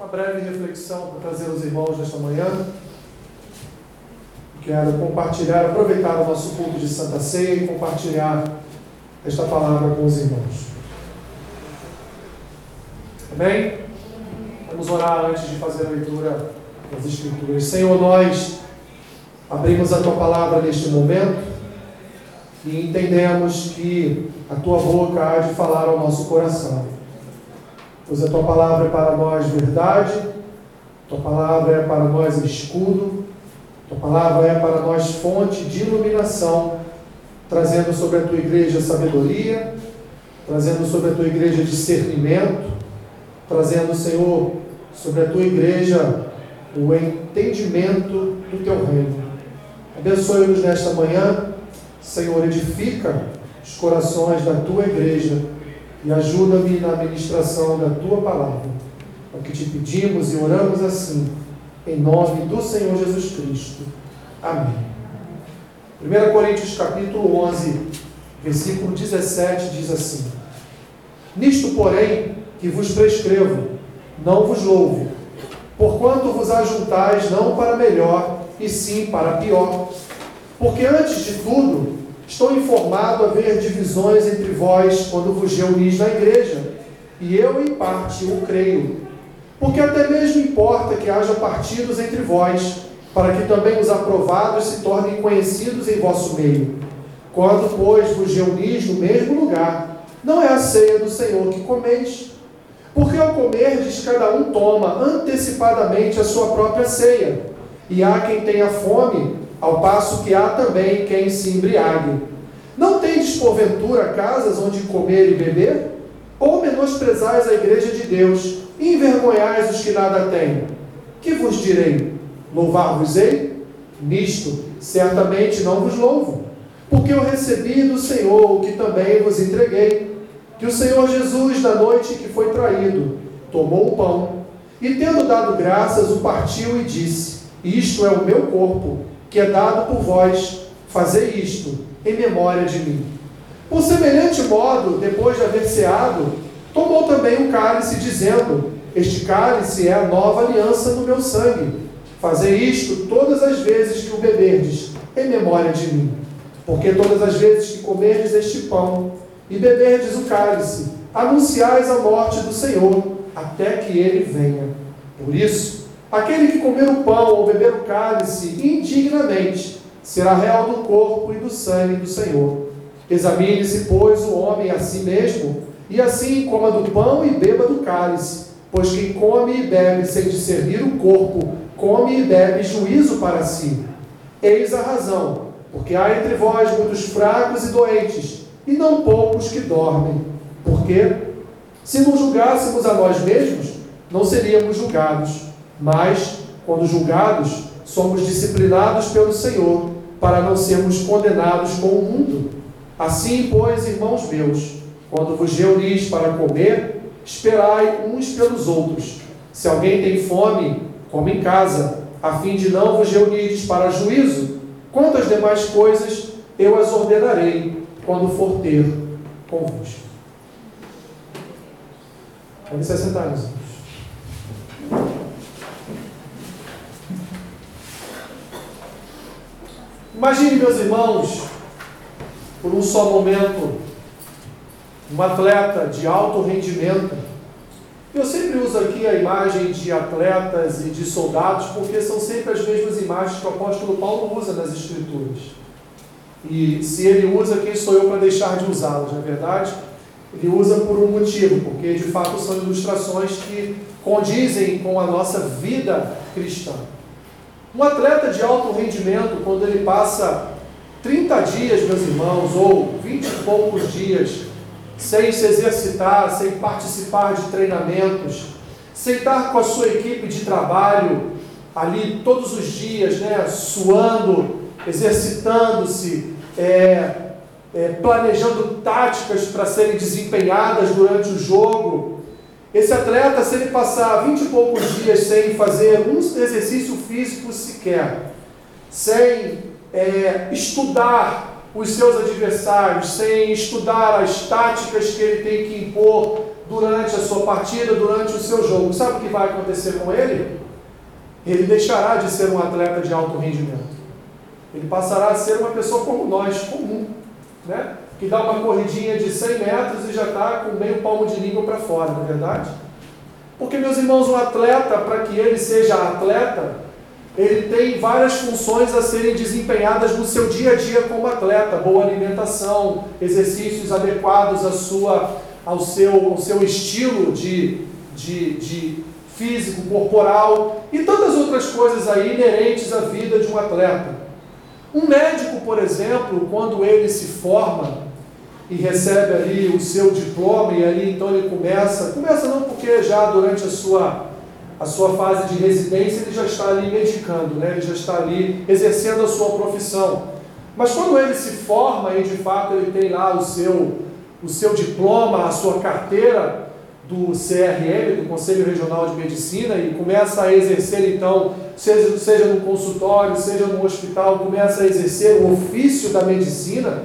uma breve reflexão para trazer aos irmãos nesta manhã. Quero compartilhar, aproveitar o nosso culto de Santa Ceia e compartilhar esta palavra com os irmãos. Amém? Vamos orar antes de fazer a leitura das Escrituras. Senhor, nós abrimos a tua palavra neste momento e entendemos que a tua boca há de falar ao nosso coração. Pois a tua palavra é para nós verdade, tua palavra é para nós escudo, tua palavra é para nós fonte de iluminação, trazendo sobre a tua igreja sabedoria, trazendo sobre a tua igreja discernimento, trazendo, Senhor, sobre a tua igreja o entendimento do teu reino. Abençoe-nos nesta manhã, Senhor, edifica os corações da tua igreja e ajuda-me na administração da tua palavra. É o que te pedimos e oramos assim, em nome do Senhor Jesus Cristo. Amém. 1 Coríntios capítulo 11, versículo 17 diz assim: Nisto, porém, que vos prescrevo, não vos louve, porquanto vos ajuntais não para melhor, e sim para pior. Porque antes de tudo, estou informado a haver divisões entre vós quando vos reunis na igreja, e eu, em parte, o creio. Porque até mesmo importa que haja partidos entre vós, para que também os aprovados se tornem conhecidos em vosso meio. Quando, pois, vos reunis no mesmo lugar, não é a ceia do Senhor que comeis, porque ao comerdes, cada um toma antecipadamente a sua própria ceia, e há quem tenha fome, ao passo que há também quem se embriague. Não tendes, porventura, casas onde comer e beber? Ou menosprezais a igreja de Deus, e envergonhais os que nada têm? Que vos direi? Louvar-vos-ei? Nisto, certamente não vos louvo, porque eu recebi do Senhor o que também vos entreguei que o Senhor Jesus, na noite que foi traído, tomou o pão e, tendo dado graças, o partiu e disse: Isto é o meu corpo, que é dado por vós, fazei isto em memória de mim. Por semelhante modo, depois de haver ceado, tomou também o cálice, dizendo: Este cálice é a nova aliança no meu sangue. Fazei isto todas as vezes que o beberdes, em memória de mim. Porque todas as vezes que comerdes este pão e beberdes o cálice, anunciais a morte do Senhor, até que ele venha. Por isso, aquele que comer o pão ou beber o cálice indignamente, será real do corpo e do sangue do Senhor. Examine-se, pois, o homem a si mesmo, e assim coma do pão e beba do cálice. Pois quem come e bebe sem discernir o corpo, come e bebe juízo para si. Eis a razão, porque há entre vós muitos fracos e doentes, e não poucos que dormem. Porque, se nos julgássemos a nós mesmos, não seríamos julgados, mas, quando julgados, somos disciplinados pelo Senhor, para não sermos condenados com o mundo. Assim, pois, irmãos meus, quando vos reunis para comer, esperai uns pelos outros. Se alguém tem fome, come em casa, a fim de não vos reunires para juízo. Quanto às demais coisas, eu as ordenarei quando for ter convosco. Pode se sentar, Imagine, meus irmãos, por um só momento, um atleta de alto rendimento. Eu sempre uso aqui a imagem de atletas e de soldados, porque são sempre as mesmas imagens que o apóstolo Paulo usa nas Escrituras. E se ele usa, quem sou eu para deixar de usá-los, não é verdade? Ele usa por um motivo, porque de fato são ilustrações que condizem com a nossa vida cristã. Um atleta de alto rendimento, quando ele passa 30 dias, meus irmãos, ou 20 e poucos dias, sem se exercitar, sem participar de treinamentos, sem estar com a sua equipe de trabalho ali todos os dias, né, suando, exercitando-se, é, é, planejando táticas para serem desempenhadas durante o jogo. Esse atleta, se ele passar vinte e poucos dias sem fazer um exercício físico sequer, sem é, estudar os seus adversários, sem estudar as táticas que ele tem que impor durante a sua partida, durante o seu jogo. Sabe o que vai acontecer com ele? Ele deixará de ser um atleta de alto rendimento. Ele passará a ser uma pessoa como nós, comum, né? Que dá uma corridinha de 100 metros e já está com meio palmo de língua para fora, não é verdade? Porque, meus irmãos, um atleta, para que ele seja atleta, ele tem várias funções a serem desempenhadas no seu dia a dia como atleta: boa alimentação, exercícios adequados à sua, ao, seu, ao seu estilo de, de, de físico, corporal e tantas outras coisas aí inerentes à vida de um atleta. Um médico, por exemplo, quando ele se forma e recebe ali o seu diploma e ali então ele começa, começa não porque já durante a sua a sua fase de residência ele já está ali medicando, né? ele já está ali exercendo a sua profissão. Mas quando ele se forma e de fato ele tem lá o seu, o seu diploma, a sua carteira, do CRM, do Conselho Regional de Medicina, e começa a exercer então, seja, seja no consultório, seja no hospital, começa a exercer o ofício da medicina,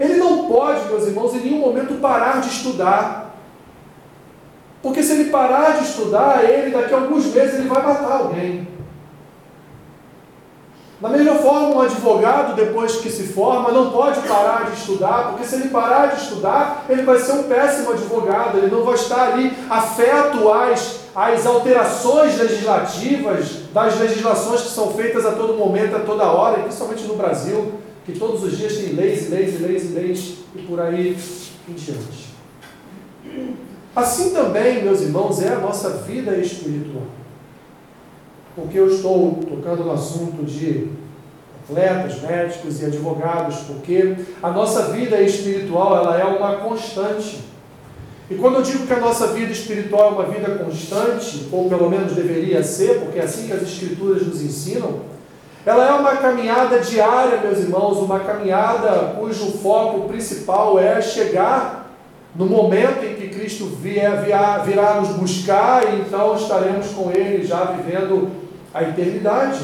ele não pode, meus irmãos, em nenhum momento parar de estudar. Porque se ele parar de estudar, ele daqui a alguns meses ele vai matar alguém. Da mesma forma, um advogado, depois que se forma, não pode parar de estudar, porque se ele parar de estudar, ele vai ser um péssimo advogado, ele não vai estar ali afeto às, às alterações legislativas, das legislações que são feitas a todo momento, a toda hora, e principalmente no Brasil, que todos os dias tem leis e leis e leis e leis, e por aí em diante. Assim também, meus irmãos, é a nossa vida espiritual porque eu estou tocando no assunto de atletas, médicos e advogados, porque a nossa vida espiritual ela é uma constante. E quando eu digo que a nossa vida espiritual é uma vida constante, ou pelo menos deveria ser, porque é assim que as Escrituras nos ensinam, ela é uma caminhada diária, meus irmãos, uma caminhada cujo foco principal é chegar no momento em que Cristo vier, virá nos buscar, e então estaremos com Ele já vivendo a eternidade.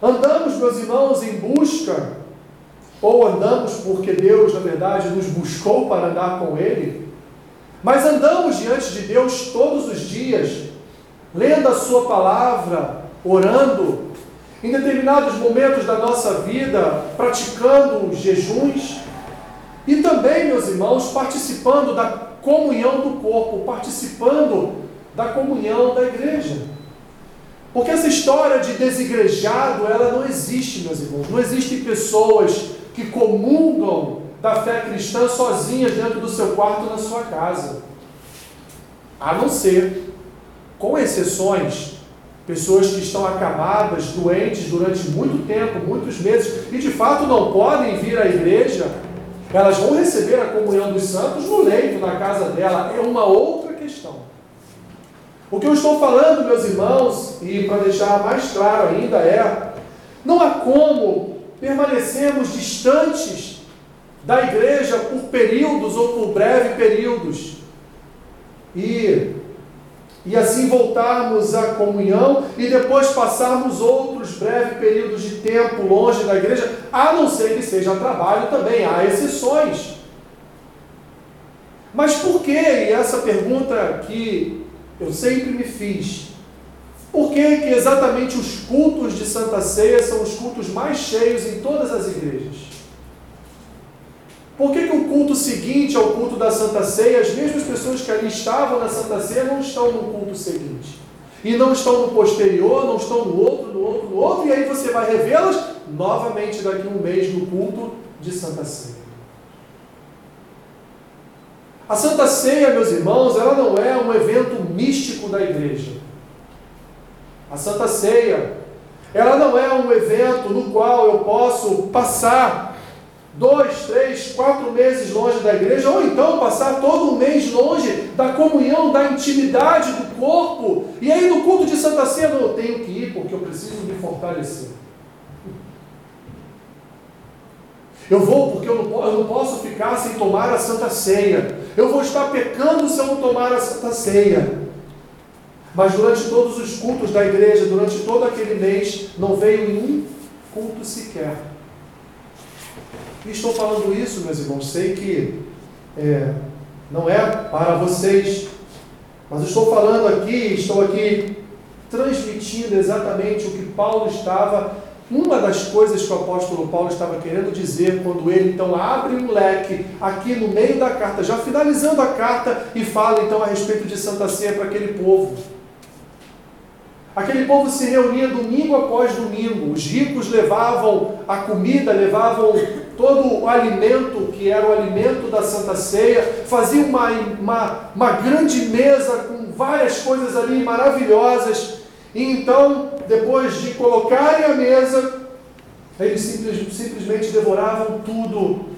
Andamos, meus irmãos, em busca, ou andamos porque Deus, na verdade, nos buscou para andar com Ele, mas andamos diante de Deus todos os dias, lendo a Sua palavra, orando, em determinados momentos da nossa vida, praticando jejuns, e também, meus irmãos, participando da comunhão do corpo, participando da comunhão da igreja. Porque essa história de desigrejado, ela não existe, meus irmãos. Não existem pessoas que comungam da fé cristã sozinhas dentro do seu quarto na sua casa. A não ser, com exceções, pessoas que estão acamadas, doentes durante muito tempo, muitos meses, e de fato não podem vir à igreja, elas vão receber a comunhão dos santos no leito, na casa dela. É uma outra questão. O que eu estou falando, meus irmãos, e para deixar mais claro ainda, é: não há como permanecermos distantes da igreja por períodos ou por breves períodos. E, e assim voltarmos à comunhão e depois passarmos outros breves períodos de tempo longe da igreja, a não ser que seja trabalho também, há exceções. Mas por que? E essa pergunta que eu sempre me fiz. Por que, que exatamente os cultos de Santa Ceia são os cultos mais cheios em todas as igrejas? Por que, que o culto seguinte ao culto da Santa Ceia, as mesmas pessoas que ali estavam na Santa Ceia não estão no culto seguinte? E não estão no posterior, não estão no outro, no outro, no outro, e aí você vai revê-las novamente daqui a um mês no culto de Santa Ceia. A Santa Ceia, meus irmãos, ela não é um evento místico da igreja. A Santa Ceia, ela não é um evento no qual eu posso passar dois, três, quatro meses longe da igreja, ou então passar todo um mês longe da comunhão, da intimidade do corpo, e aí no culto de Santa Ceia eu tenho que ir porque eu preciso me fortalecer. Eu vou porque eu não, eu não posso ficar sem tomar a Santa Ceia. Eu vou estar pecando se eu não tomar a Santa Ceia. Mas durante todos os cultos da igreja, durante todo aquele mês, não veio nenhum culto sequer. E estou falando isso, meus irmãos, sei que é, não é para vocês. Mas estou falando aqui, estou aqui transmitindo exatamente o que Paulo estava, uma das coisas que o apóstolo Paulo estava querendo dizer quando ele então abre um leque aqui no meio da carta, já finalizando a carta, e fala então a respeito de Santa Ceia para aquele povo. Aquele povo se reunia domingo após domingo. Os ricos levavam a comida, levavam todo o alimento que era o alimento da Santa Ceia, faziam uma, uma, uma grande mesa com várias coisas ali maravilhosas. E então, depois de colocarem a mesa, eles simples, simplesmente devoravam tudo.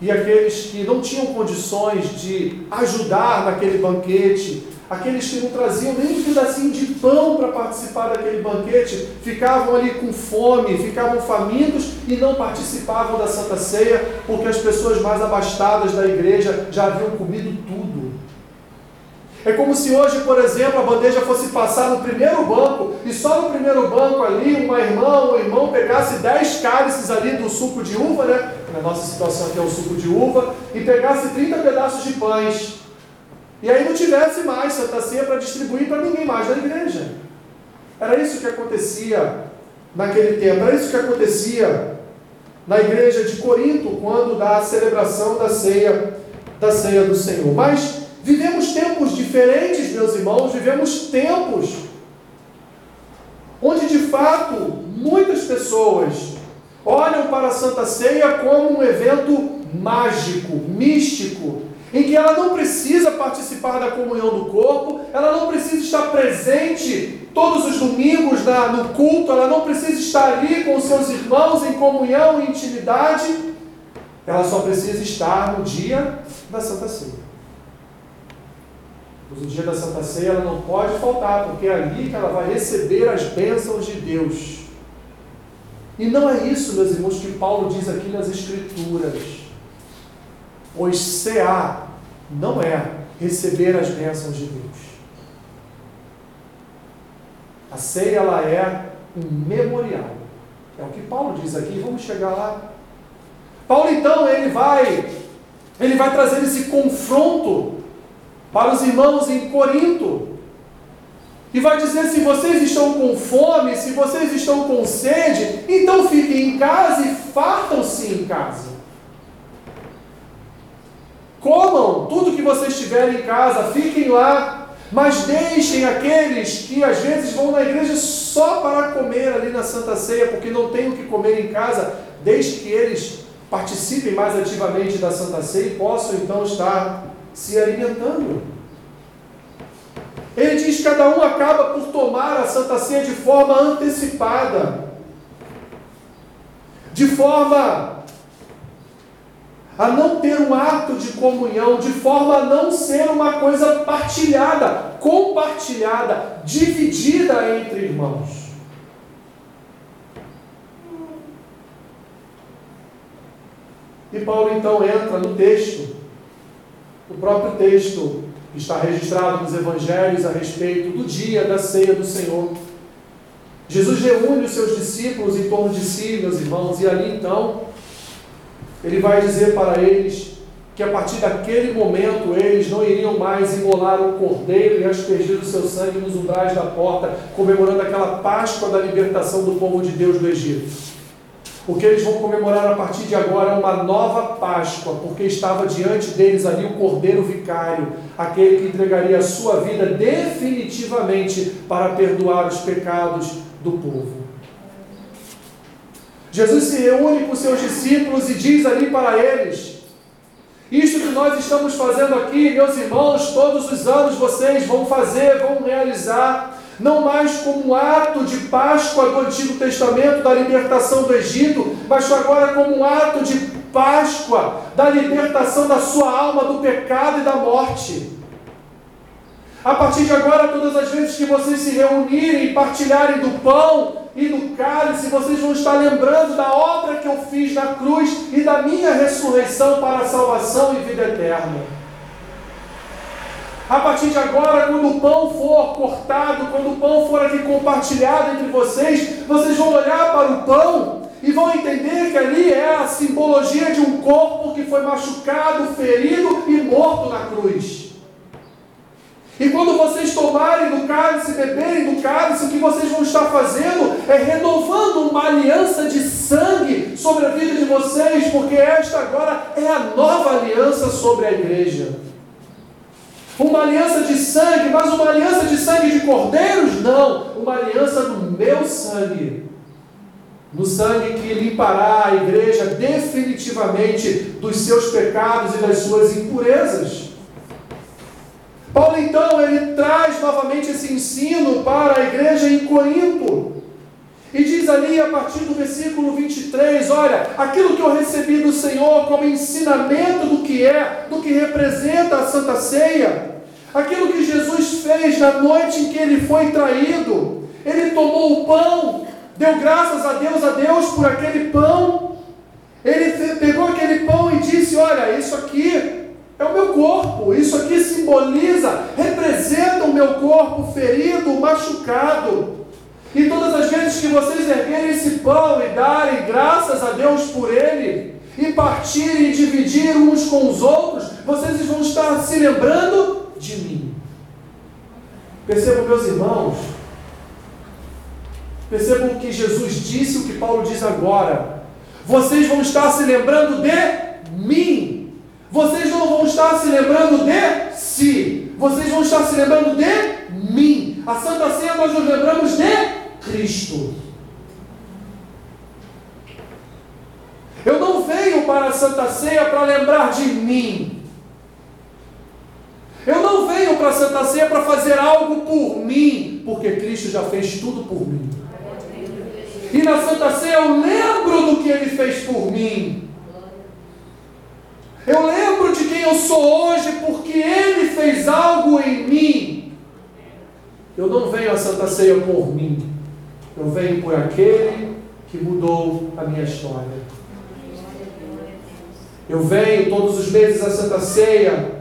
E aqueles que não tinham condições de ajudar naquele banquete, Aqueles que não traziam nem um pedacinho de pão para participar daquele banquete, ficavam ali com fome, ficavam famintos e não participavam da Santa Ceia, porque as pessoas mais abastadas da igreja já haviam comido tudo. É como se hoje, por exemplo, a bandeja fosse passar no primeiro banco e só no primeiro banco ali uma irmã ou um irmão pegasse 10 cálices ali do suco de uva, né? Na nossa situação aqui é o suco de uva, e pegasse 30 pedaços de pães. E aí não tivesse mais Santa Ceia para distribuir para ninguém mais da igreja. Era isso que acontecia naquele tempo, era isso que acontecia na igreja de Corinto, quando da celebração da ceia, da ceia do Senhor. Mas vivemos tempos diferentes, meus irmãos, vivemos tempos onde de fato muitas pessoas olham para a Santa Ceia como um evento mágico, místico, em que ela não precisa participar da comunhão do corpo, ela não precisa estar presente todos os domingos na, no culto, ela não precisa estar ali com seus irmãos em comunhão e intimidade, ela só precisa estar no dia da Santa Ceia. Mas o dia da Santa Ceia ela não pode faltar, porque é ali que ela vai receber as bênçãos de Deus. E não é isso, meus irmãos, que Paulo diz aqui nas Escrituras. Pois cear não é receber as bênçãos de Deus. A ceia ela é um memorial. É o que Paulo diz aqui, vamos chegar lá. Paulo então ele vai ele vai trazer esse confronto para os irmãos em Corinto. E vai dizer: se vocês estão com fome, se vocês estão com sede, então fiquem em casa e fartam-se em casa. Comam tudo que vocês tiverem em casa, fiquem lá, mas deixem aqueles que às vezes vão na igreja só para comer ali na Santa Ceia, porque não têm o que comer em casa, deixe que eles participem mais ativamente da Santa Ceia e possam então estar se alimentando. Ele diz cada um acaba por tomar a Santa Ceia de forma antecipada, de forma a não ter um ato de comunhão, de forma a não ser uma coisa partilhada, compartilhada, dividida entre irmãos. E Paulo então entra no texto, o próprio texto que está registrado nos evangelhos a respeito do dia da ceia do Senhor. Jesus reúne os seus discípulos em torno de si, meus irmãos, e ali então ele vai dizer para eles que a partir daquele momento eles não iriam mais imolar um cordeiro e aspergir o seu sangue nos umbrais da porta, comemorando aquela Páscoa da libertação do povo de Deus do Egito. O que eles vão comemorar a partir de agora é uma nova Páscoa, porque estava diante deles ali o Cordeiro Vicário, aquele que entregaria a sua vida definitivamente para perdoar os pecados do povo. Jesus se reúne com seus discípulos e diz ali para eles: Isto que nós estamos fazendo aqui, meus irmãos, todos os anos vocês vão fazer, vão realizar, não mais como um ato de Páscoa do Antigo Testamento, da libertação do Egito, mas agora como um ato de Páscoa da libertação da sua alma do pecado e da morte. A partir de agora, todas as vezes que vocês se reunirem e partilharem do pão e do cálice, vocês vão estar lembrando da obra que eu fiz na cruz e da minha ressurreição para a salvação e vida eterna. A partir de agora, quando o pão for cortado, quando o pão for aqui compartilhado entre vocês, vocês vão olhar para o pão e vão entender que ali é a simbologia de um corpo que foi machucado, ferido e morto na cruz. E quando vocês tomarem do cálice, beberem do cálice, o que vocês vão estar fazendo é renovando uma aliança de sangue sobre a vida de vocês, porque esta agora é a nova aliança sobre a igreja. Uma aliança de sangue, mas uma aliança de sangue de cordeiros? Não, uma aliança do meu sangue. No sangue que limpará a igreja definitivamente dos seus pecados e das suas impurezas. Paulo então ele traz novamente esse ensino para a igreja em Corinto. E diz ali a partir do versículo 23, olha, aquilo que eu recebi do Senhor como ensinamento do que é, do que representa a Santa Ceia, aquilo que Jesus fez na noite em que ele foi traído, ele tomou o pão, deu graças a Deus, a Deus por aquele pão, ele pegou aquele pão e disse: Olha, isso aqui corpo. Isso aqui simboliza, representa o meu corpo ferido, machucado. E todas as vezes que vocês erguerem esse pão e darem graças a Deus por ele, e partirem e dividir uns com os outros, vocês vão estar se lembrando de mim. Percebam, meus irmãos, percebam que Jesus disse o que Paulo diz agora. Vocês vão estar se lembrando de mim. Vocês não vão estar se lembrando de si, vocês vão estar se lembrando de mim. A Santa Ceia nós nos lembramos de Cristo. Eu não venho para a Santa Ceia para lembrar de mim. Eu não venho para a Santa Ceia para fazer algo por mim, porque Cristo já fez tudo por mim. E na Santa Ceia eu lembro do que Ele fez por mim. Eu lembro de quem eu sou hoje porque Ele fez algo em mim. Eu não venho à Santa Ceia por mim. Eu venho por aquele que mudou a minha história. Eu venho todos os meses à Santa Ceia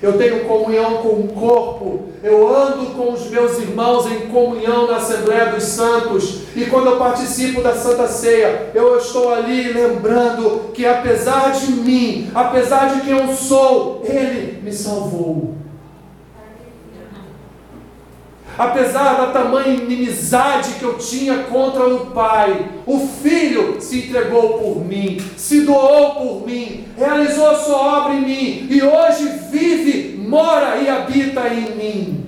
eu tenho comunhão com o corpo, eu ando com os meus irmãos em comunhão na Assembleia dos Santos, e quando eu participo da Santa Ceia, eu estou ali lembrando que apesar de mim, apesar de quem eu sou, Ele me salvou. Apesar da tamanha inimizade que eu tinha contra o Pai, o Filho se entregou por mim, se doou por mim, realizou a sua obra em mim e hoje vive, mora e habita em mim.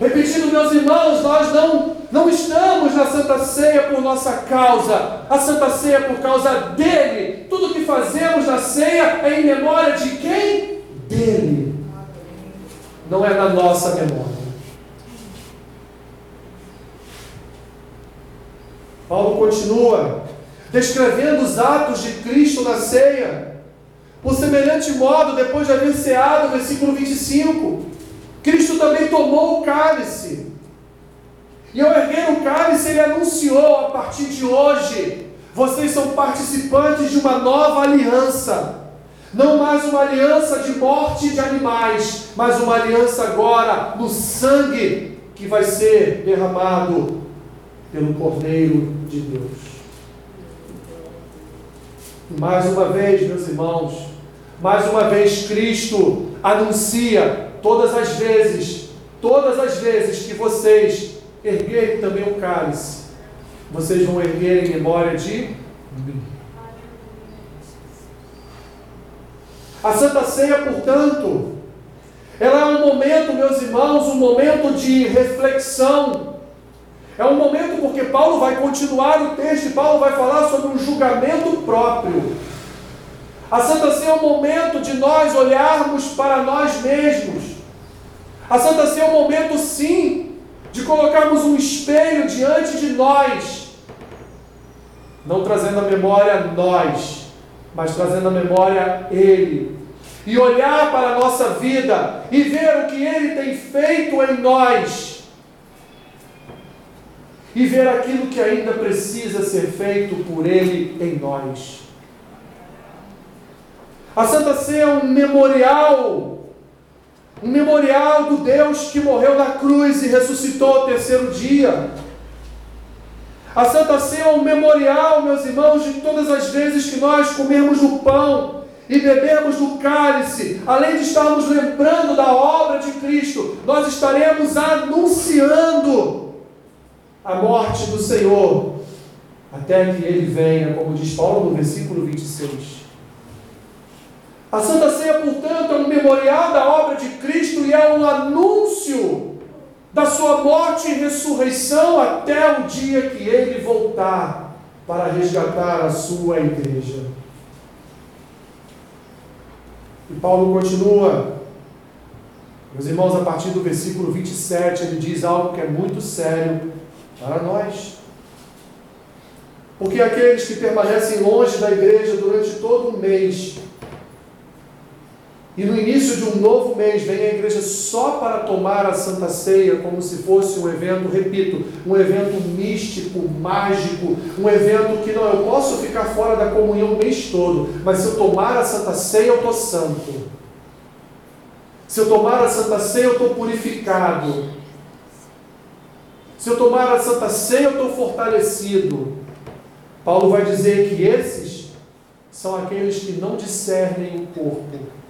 Repetindo, meus irmãos, nós não, não estamos na Santa Ceia por nossa causa, a Santa Ceia por causa dele. Tudo que fazemos na ceia é em memória de quem? Dele não é na nossa memória. Paulo continua descrevendo os atos de Cristo na ceia. Por semelhante modo, depois de haver ceado, versículo 25, Cristo também tomou o cálice. E ao erguer o cálice, ele anunciou a partir de hoje: vocês são participantes de uma nova aliança não mais uma aliança de morte de animais, mas uma aliança agora no sangue que vai ser derramado pelo Cordeiro de Deus. Mais uma vez, meus irmãos, mais uma vez Cristo anuncia todas as vezes, todas as vezes que vocês erguerem também o cálice, vocês vão erguer em memória de mim. A Santa Ceia, portanto, ela é um momento, meus irmãos, um momento de reflexão. É um momento porque Paulo vai continuar o texto Paulo vai falar sobre um julgamento próprio. A Santa Ceia é um momento de nós olharmos para nós mesmos. A Santa Ceia é um momento, sim, de colocarmos um espelho diante de nós, não trazendo a memória nós, mas trazendo à memória Ele. E olhar para a nossa vida e ver o que Ele tem feito em nós. E ver aquilo que ainda precisa ser feito por Ele em nós. A Santa Ceia é um memorial, um memorial do Deus que morreu na cruz e ressuscitou ao terceiro dia. A Santa Ceia é um memorial, meus irmãos, de todas as vezes que nós comemos o pão e bebemos do cálice, além de estarmos lembrando da obra de Cristo, nós estaremos anunciando a morte do Senhor, até que ele venha, como diz Paulo no versículo 26. A Santa Ceia, portanto, é um memorial da obra de Cristo e é um anúncio da sua morte e ressurreição até o dia que ele voltar para resgatar a sua igreja. E Paulo continua, meus irmãos, a partir do versículo 27, ele diz algo que é muito sério para nós. Porque aqueles que permanecem longe da igreja durante todo o mês, e no início de um novo mês vem a igreja só para tomar a Santa Ceia, como se fosse um evento, repito, um evento místico, mágico, um evento que não, eu posso ficar fora da comunhão o mês todo, mas se eu tomar a Santa Ceia, eu estou santo. Se eu tomar a Santa Ceia, eu estou purificado. Se eu tomar a Santa Ceia, eu estou fortalecido. Paulo vai dizer que esses são aqueles que não discernem o corpo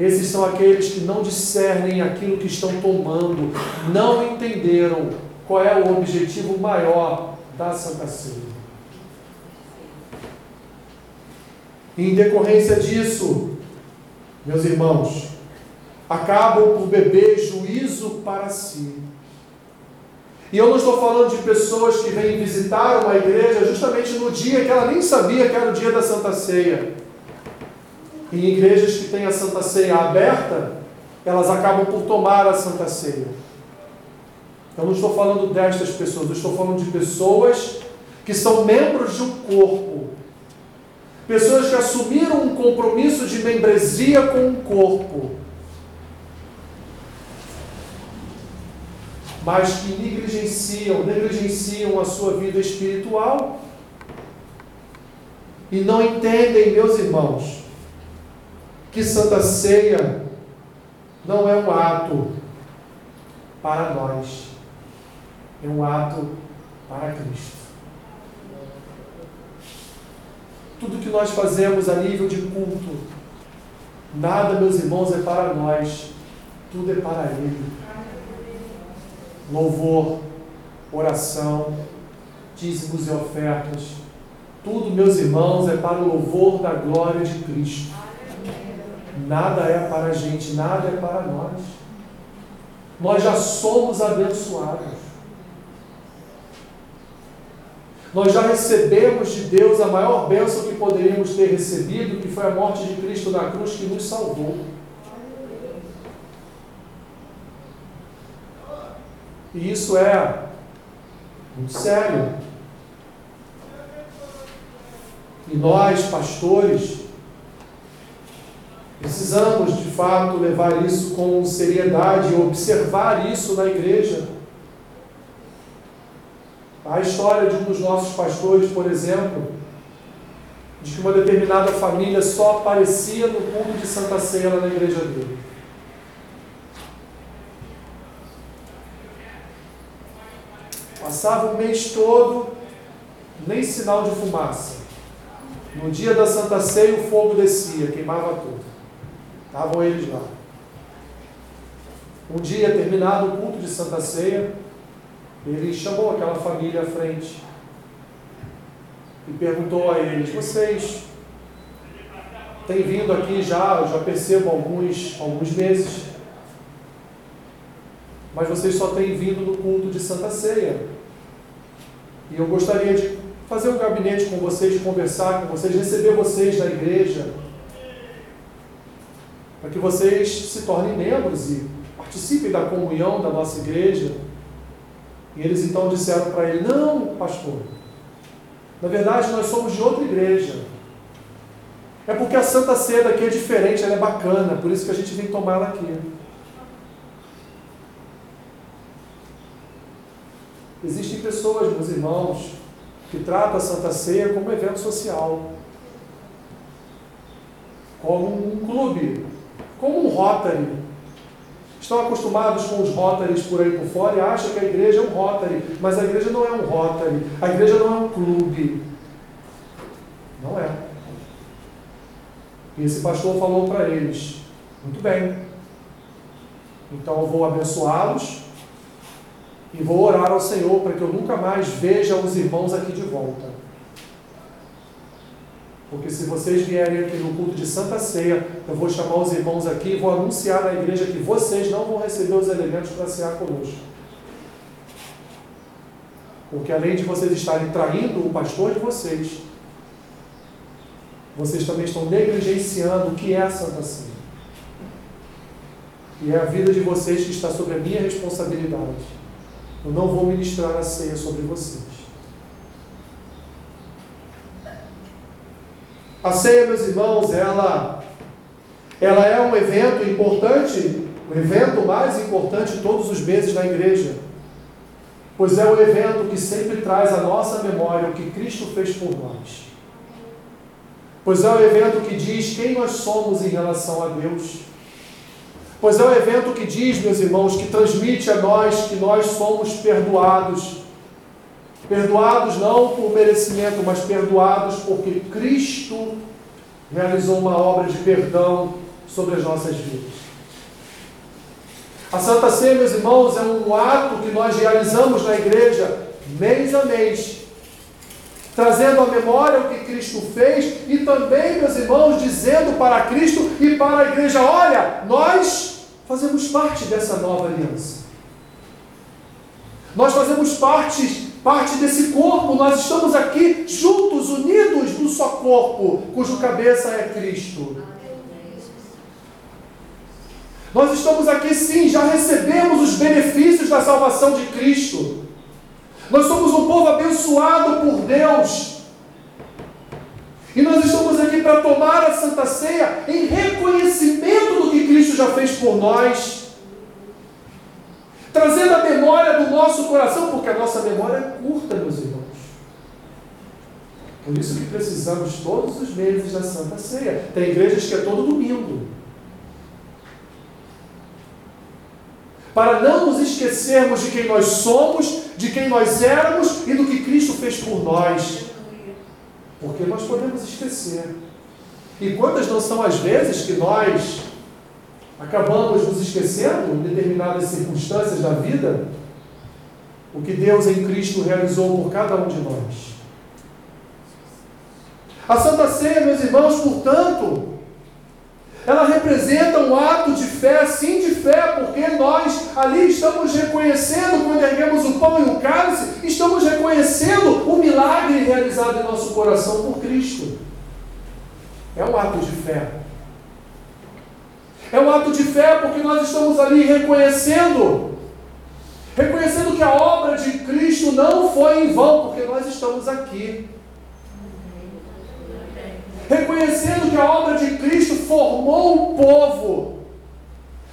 esses são aqueles que não discernem aquilo que estão tomando, não entenderam qual é o objetivo maior da Santa Ceia. Em decorrência disso, meus irmãos, acabam por beber juízo para si. E eu não estou falando de pessoas que vêm visitar uma igreja justamente no dia que ela nem sabia que era o dia da Santa Ceia. Em igrejas que têm a Santa Ceia aberta, elas acabam por tomar a Santa Ceia. Eu não estou falando destas pessoas, eu estou falando de pessoas que são membros de um corpo. Pessoas que assumiram um compromisso de membresia com o um corpo. Mas que negligenciam, negligenciam a sua vida espiritual e não entendem, meus irmãos, que Santa Ceia não é um ato para nós, é um ato para Cristo. Tudo que nós fazemos a nível de culto, nada, meus irmãos, é para nós, tudo é para Ele. Louvor, oração, dízimos e ofertas, tudo, meus irmãos, é para o louvor da glória de Cristo. Nada é para a gente, nada é para nós. Nós já somos abençoados. Nós já recebemos de Deus a maior bênção que poderíamos ter recebido, que foi a morte de Cristo na cruz que nos salvou. E isso é muito sério. E nós, pastores, Precisamos, de fato, levar isso com seriedade, observar isso na igreja. A história de um dos nossos pastores, por exemplo, de que uma determinada família só aparecia no culto de Santa Ceia na igreja dele. Passava o mês todo, nem sinal de fumaça. No dia da Santa Ceia o fogo descia, queimava tudo. Estavam eles lá. Um dia, terminado o culto de Santa Ceia, ele chamou aquela família à frente e perguntou a eles: Vocês têm vindo aqui já, eu já percebo alguns, alguns meses, mas vocês só têm vindo no culto de Santa Ceia. E eu gostaria de fazer um gabinete com vocês, conversar com vocês, receber vocês na igreja para que vocês se tornem membros e participem da comunhão da nossa igreja. E eles então disseram para ele: Não, pastor, na verdade nós somos de outra igreja. É porque a Santa Ceia aqui é diferente, ela é bacana, por isso que a gente vem tomar ela aqui. Existem pessoas, meus irmãos, que tratam a Santa Ceia como um evento social, como um clube, como um Rotary. estão acostumados com os Rotaries por aí por fora e acham que a igreja é um Rotary, mas a igreja não é um Rotary, a igreja não é um clube. Não é. E esse pastor falou para eles: muito bem, então eu vou abençoá-los e vou orar ao Senhor para que eu nunca mais veja os irmãos aqui de volta. Porque se vocês vierem aqui no culto de Santa Ceia, eu vou chamar os irmãos aqui e vou anunciar na igreja que vocês não vão receber os elementos para cear conosco. Porque além de vocês estarem traindo o pastor de vocês, vocês também estão negligenciando o que é a Santa Ceia. E é a vida de vocês que está sobre a minha responsabilidade. Eu não vou ministrar a ceia sobre vocês. A ceia, meus irmãos, ela, ela é um evento importante, o evento mais importante todos os meses na igreja. Pois é o evento que sempre traz à nossa memória o que Cristo fez por nós. Pois é o evento que diz quem nós somos em relação a Deus. Pois é o evento que diz, meus irmãos, que transmite a nós que nós somos perdoados Perdoados não por merecimento, mas perdoados porque Cristo realizou uma obra de perdão sobre as nossas vidas. A Santa Ceia, meus irmãos, é um ato que nós realizamos na igreja mês a mês, trazendo à memória o que Cristo fez e também, meus irmãos, dizendo para Cristo e para a igreja: olha, nós fazemos parte dessa nova aliança. Nós fazemos parte parte desse corpo, nós estamos aqui juntos, unidos no só corpo, cujo cabeça é Cristo. Nós estamos aqui sim, já recebemos os benefícios da salvação de Cristo. Nós somos um povo abençoado por Deus. E nós estamos aqui para tomar a Santa Ceia em reconhecimento do que Cristo já fez por nós trazendo a memória do nosso coração, porque a nossa memória é curta, meus irmãos. Por isso que precisamos todos os meses da Santa Ceia. Tem igrejas que é todo domingo. Para não nos esquecermos de quem nós somos, de quem nós éramos e do que Cristo fez por nós. Porque nós podemos esquecer. E quantas não são as vezes que nós acabamos nos esquecendo, em determinadas circunstâncias da vida, o que Deus em Cristo realizou por cada um de nós. A Santa Ceia, meus irmãos, portanto, ela representa um ato de fé, sim de fé, porque nós ali estamos reconhecendo, quando erguemos o pão e o cálice, estamos reconhecendo o milagre realizado em nosso coração por Cristo. É um ato de fé. É um ato de fé porque nós estamos ali reconhecendo, reconhecendo que a obra de Cristo não foi em vão, porque nós estamos aqui. Reconhecendo que a obra de Cristo formou o povo,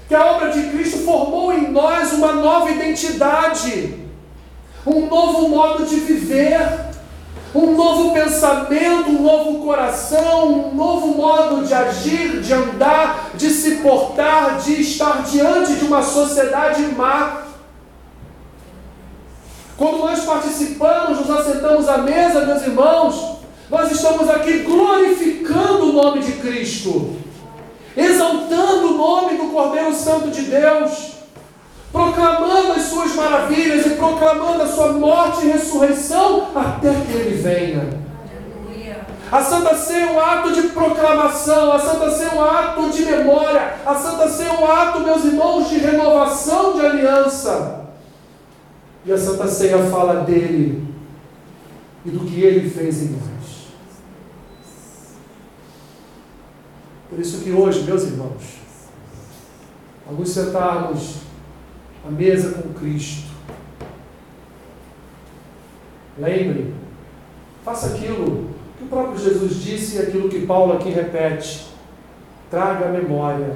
que a obra de Cristo formou em nós uma nova identidade, um novo modo de viver um novo pensamento, um novo coração, um novo modo de agir, de andar, de se portar, de estar diante de uma sociedade má. Quando nós participamos, nos assentamos à mesa, meus irmãos, nós estamos aqui glorificando o nome de Cristo, exaltando o nome do Cordeiro Santo de Deus proclamando as suas maravilhas e proclamando a sua morte e ressurreição até que ele venha. A Santa Ceia é um ato de proclamação, a Santa Ceia é um ato de memória, a Santa Ceia é um ato, meus irmãos, de renovação de aliança. E a Santa Ceia fala dele e do que ele fez em nós. Por isso que hoje, meus irmãos, alguns sentarmos a mesa com Cristo. Lembre, faça aquilo que o próprio Jesus disse e aquilo que Paulo aqui repete. Traga a memória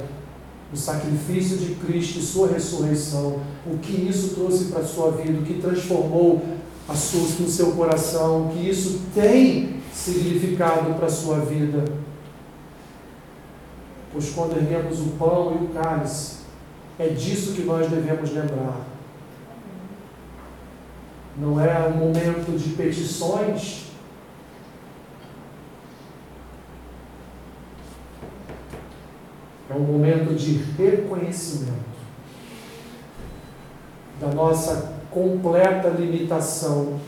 o sacrifício de Cristo e sua ressurreição, o que isso trouxe para a sua vida, o que transformou a sua, no seu coração, o que isso tem significado para a sua vida. Pois quando erguemos o pão e o cálice, É disso que nós devemos lembrar. Não é um momento de petições. É um momento de reconhecimento da nossa completa limitação.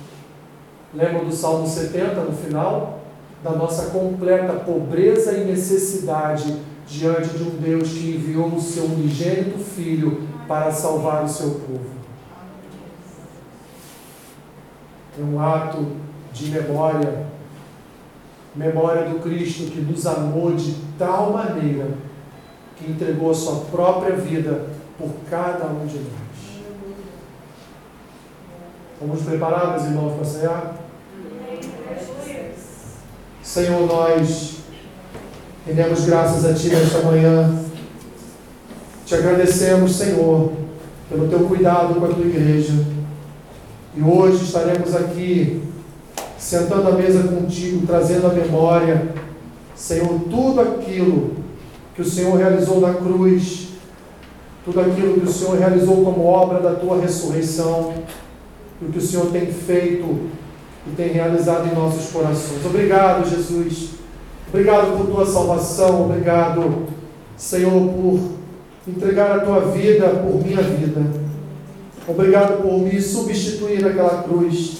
Lembra do Salmo 70 no final? Da nossa completa pobreza e necessidade diante de um Deus que enviou o seu unigênito Filho para salvar o seu povo. É um ato de memória, memória do Cristo que nos amou de tal maneira que entregou a sua própria vida por cada um de nós. Vamos preparados, irmãos, para cear? Senhor, nós rendemos graças a Ti nesta manhã. Te agradecemos, Senhor, pelo Teu cuidado com a Tua igreja. E hoje estaremos aqui, sentando à mesa contigo, trazendo à memória, Senhor, tudo aquilo que o Senhor realizou na cruz, tudo aquilo que o Senhor realizou como obra da Tua ressurreição o que o Senhor tem feito e tem realizado em nossos corações. Obrigado, Jesus. Obrigado por tua salvação. Obrigado, Senhor, por entregar a tua vida por minha vida. Obrigado por me substituir naquela cruz.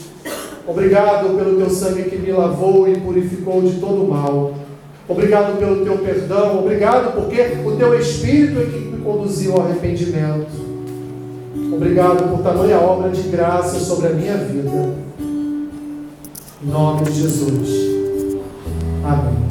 Obrigado pelo teu sangue que me lavou e purificou de todo mal. Obrigado pelo teu perdão. Obrigado porque o teu Espírito é que me conduziu ao arrependimento. Obrigado por tamanha obra de graça sobre a minha vida. Em nome de Jesus. Amém.